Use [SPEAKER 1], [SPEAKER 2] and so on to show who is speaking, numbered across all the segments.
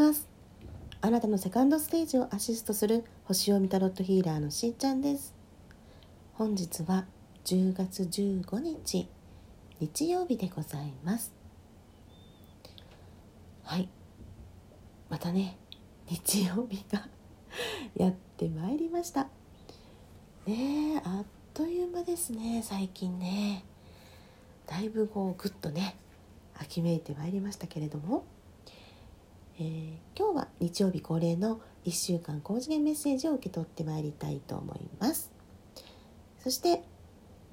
[SPEAKER 1] ます。あなたのセカンドステージをアシストする星読みタロットヒーラーのしんちゃんです。本日は10月15日日曜日でございます。はい。またね日曜日が やってまいりました。ねえあっという間ですね最近ね。だいぶこうぐっとね秋めいてまいりましたけれども、えー、今日は日曜日恒例の1週間高次元メッセージを受け取ってまいりたいと思います。そして、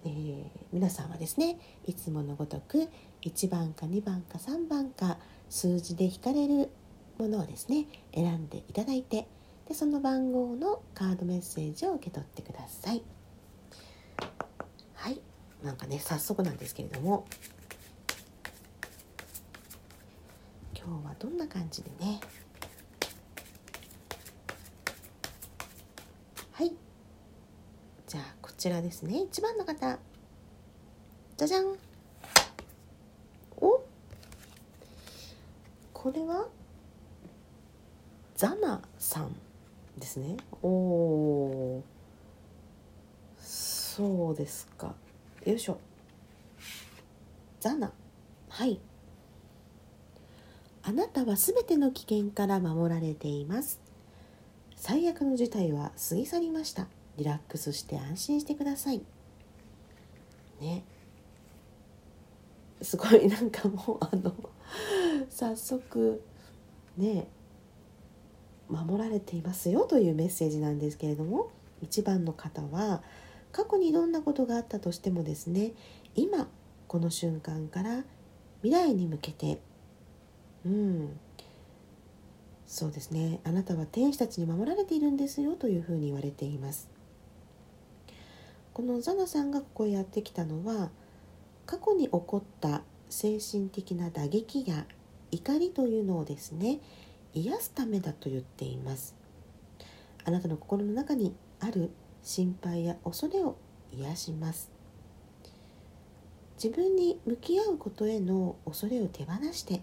[SPEAKER 1] えー、皆さんはですねいつものごとく1番か2番か3番か数字で引かれるものをですね選んでいただいてでその番号のカードメッセージを受け取ってください。はい。なんかね早速なんですけれども。今日はどんな感じでね。はい。じゃあこちらですね。1番の方。じゃじゃん。お。これは。ザナさんですね。おおそうですか。よいしょ。ザナ。はい。あなたはすべての危険から守られています。最悪の事態は過ぎ去りました。リラックスして安心してください。ね。すごいなんかもうあの早速ね守られていますよというメッセージなんですけれども1番の方は過去にどんなことがあったとしてもですね今この瞬間から未来に向けてうん。そうですね。あなたは天使たちに守られているんですよというふうに言われています。このザナさんがここへやってきたのは過去に起こった精神的な打撃や怒りというのをですね癒すためだと言っています。あなたの心の中にある心配や恐れを癒します。自分に向き合うことへの恐れを手放して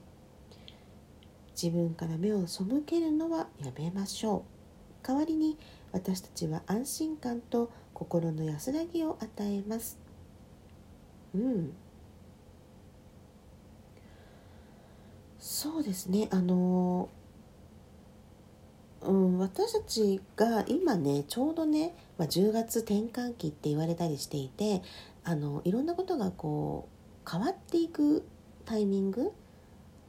[SPEAKER 1] 自分から目を背けるのはやめましょう。代わりに私たちは安心感と心の安らぎを与えます。うん。そうですね。あのうん、私たちが今ねちょうどね、まあ、10月転換期って言われたりしていてあのいろんなことがこう変わっていくタイミング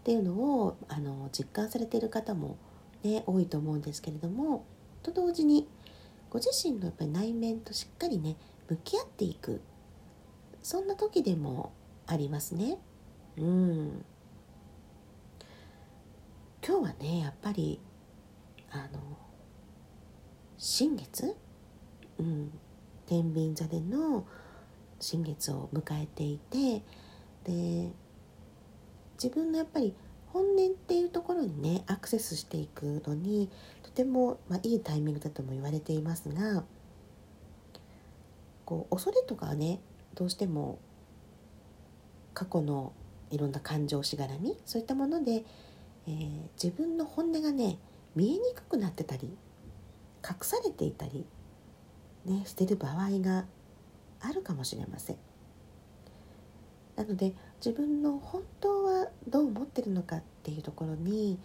[SPEAKER 1] っていうのをあの実感されている方も、ね、多いと思うんですけれどもと同時にご自身のやっぱり内面としっかりね向き合っていく。そんな時でもありますね。うん。今日はねやっぱりあの新月、うん、天秤座での新月を迎えていてで自分のやっぱり本音っていうところにねアクセスしていくのにとても、まあ、いいタイミングだとも言われていますがこう恐れとかはねどうしても過去のいろんな感情しがらみそういったもので、えー、自分の本音がね見えにくくなってたり隠されていたり、ね、してる場合があるかもしれません。なので自分の本当はどう思ってるのかっていうところに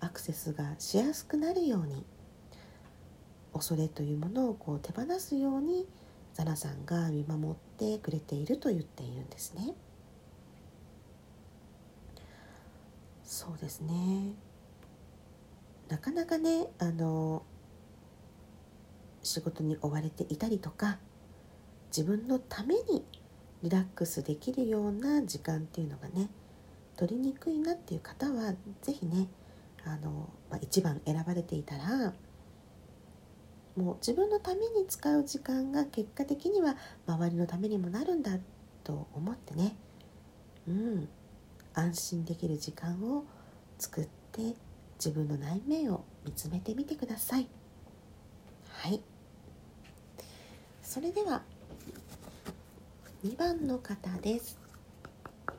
[SPEAKER 1] アクセスがしやすくなるように恐れというものをこう手放すようにザナさんが見守ってくれていると言っているんですね。そうですねなかなかねあの仕事に追われていたりとか自分のためにリラックスできるような時間っていうのがね取りにくいなっていう方は是非ねあの、まあ、1番選ばれていたらもう自分のために使う時間が結果的には周りのためにもなるんだと思ってねうん安心できる時間を作って自分の内面を見つめてみてください。はい。それでは2番の方です。こ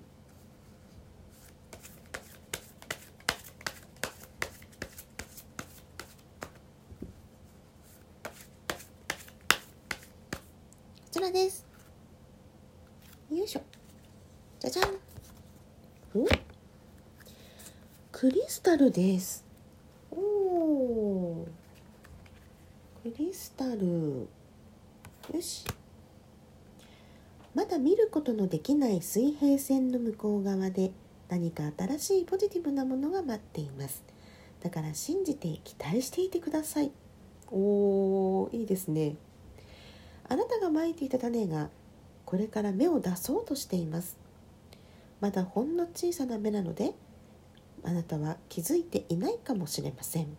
[SPEAKER 1] ちらです。よいしょ。じゃじゃん。お？クリスタルです。おクリスタル。よし。まだ見ることのできない水平線の向こう側で何か新しいポジティブなものが待っています。だから信じて期待していてください。おーいいですね。あなたがまいていた種がこれから芽を出そうとしています。まだほんの小さな芽なのであなたは気づいていないかもしれません。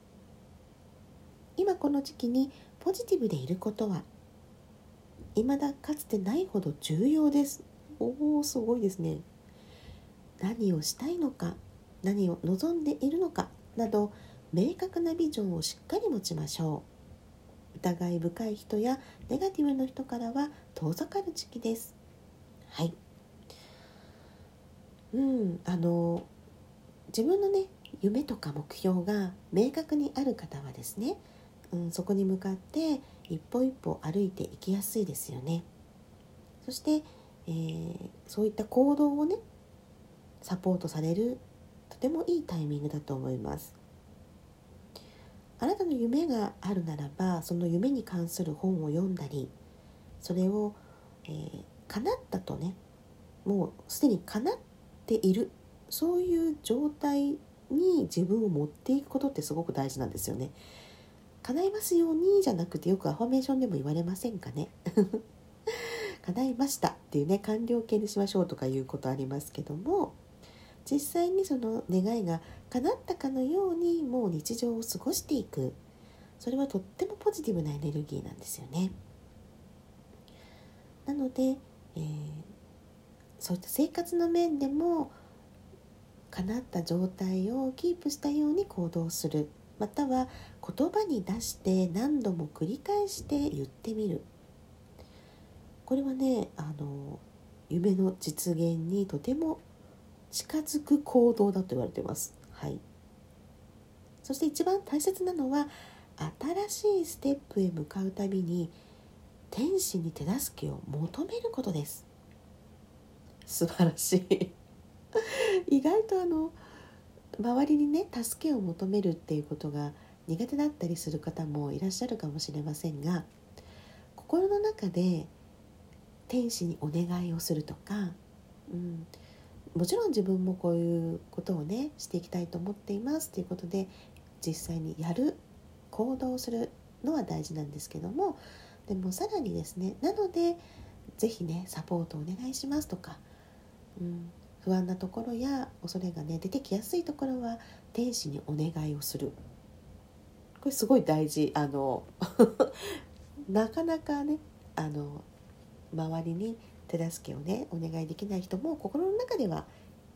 [SPEAKER 1] 今この時期にポジティブでいることは未だかつてないほど重要です。おおすごいですね。何をしたいのか何を望んでいるのかなど明確なビジョンをしっかり持ちましょう。疑い深い人やネガティブな人からは遠ざかる時期です。はい。うんあの自分のね夢とか目標が明確にある方はですね、うん、そこに向かって一歩一歩歩いていきやすいですよねそして、えー、そういった行動をねサポートされるとてもいいタイミングだと思いますあなたの夢があるならばその夢に関する本を読んだりそれを、えー、叶ったとねもうすでに叶っているそういう状態に自分を持っていくことってすごく大事なんですよね。叶いますようにじゃなくてよくアファメーションでも言われませんかね？叶いましたっていうね完了形にしましょうとかいうことありますけども実際にその願いが叶ったかのようにもう日常を過ごしていくそれはとってもポジティブなエネルギーなんですよね。なので、えー、そういった生活の面でも叶った状態をキープしたように行動するまたは言葉に出して何度も繰り返して言ってみる。これはねあの夢の実現にとても近づく行動だと言われています。はい、そして一番大切なのは新しいステップへ向かうたびに天使に手助けを求めることです。素晴らしい。意外とあの周りにね助けを求めるっていうことが苦手だったりする方もいらっしゃるかもしれませんが心の中で天使にお願いをするとか、うん、もちろん自分もこういうことをねしていきたいと思っていますということで実際にやる行動するのは大事なんですけどもでもさらにですねなので是非ねサポートお願いしますとか、うん、不安なところや恐れがね出てきやすいところは天使にお願いをする。これすごい大事。あの なかなかねあの周りに手助けをねお願いできない人も心の中では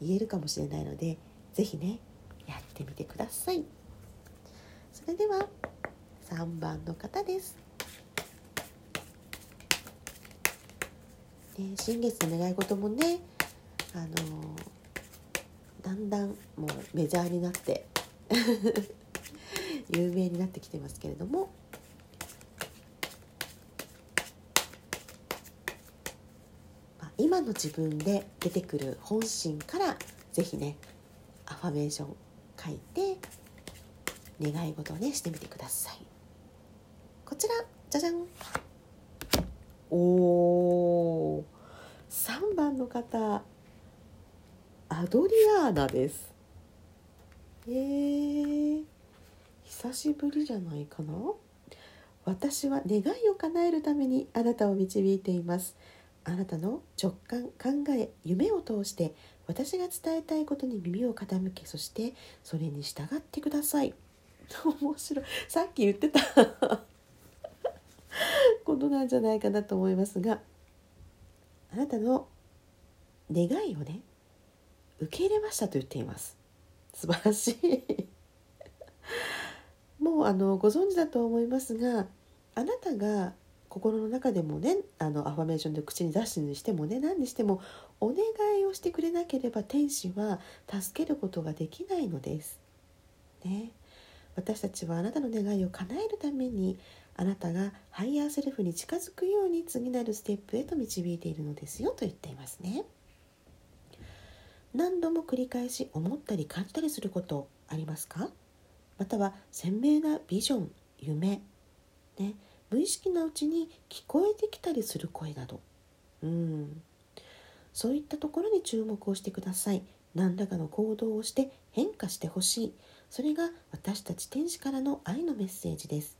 [SPEAKER 1] 言えるかもしれないので是非ねやってみてください。それでは3番の方です。ね、新月の願い事もねあのだんだんもうメジャーになって 有名になってきてますけれども。今の自分で出てくる本心から是非ねアファメーション書いて願い事をねしてみてください。こちらじゃじゃん。おお3番の方。アドリアーナです。えー、久しぶりじゃないかな？私は願いを叶えるためにあなたを導いています。あなたの直感考え夢を通して私が伝えたいことに耳を傾けそしてそれに従ってください。面白い。さっき言ってた。ことなんじゃないかなと思いますがあなたの願いをね受け入れましたと言っています。素晴らしい。もうあのご存知だと思いますがあなたが心の中でもねあのアファメーションで口に出すにしてもね何にしてもお願いをしてくれなければ天使は助けることができないのです。ね、私たちはあなたの願いを叶えるためにあなたがハイヤーセルフに近づくように次なるステップへと導いているのですよと言っていますね。何度も繰り返し思ったり感じたりすることありますか？または鮮明なビジョン夢ね無意識なうちに聞こえてきたりする声など。うん。そういったところに注目をしてください。何らかの行動をして変化してほしい。それが私たち天使からの愛のメッセージです。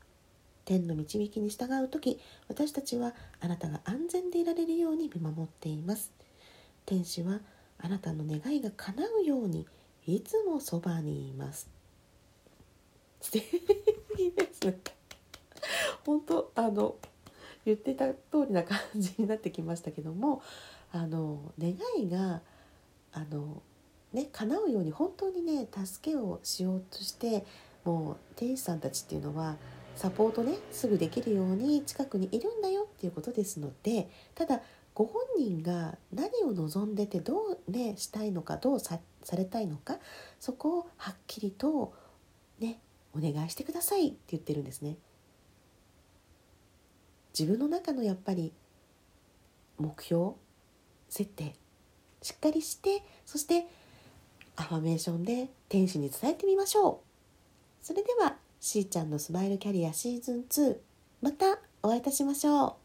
[SPEAKER 1] 天の導きに従う時私たちはあなたが安全でいられるように見守っています。天使はあなたの願いが叶うようにいつもそばにいます。素敵ですね本当あの言ってた通りな感じになってきましたけどもあの願いがあのね叶うように本当にね助けをしようとしてもう天使さんたちっていうのはサポートねすぐできるように近くにいるんだよっていうことですのでただご本人が何を望んでてどうねしたいのかどうされたいのかそこをはっきりとねお願いしてくださいって言ってるんですね。自分の中のやっぱり目標設定しっかりしてそしてアファメーションで天使に伝えてみましょうそれではしーちゃんのスマイルキャリアシーズン2またお会いいたしましょう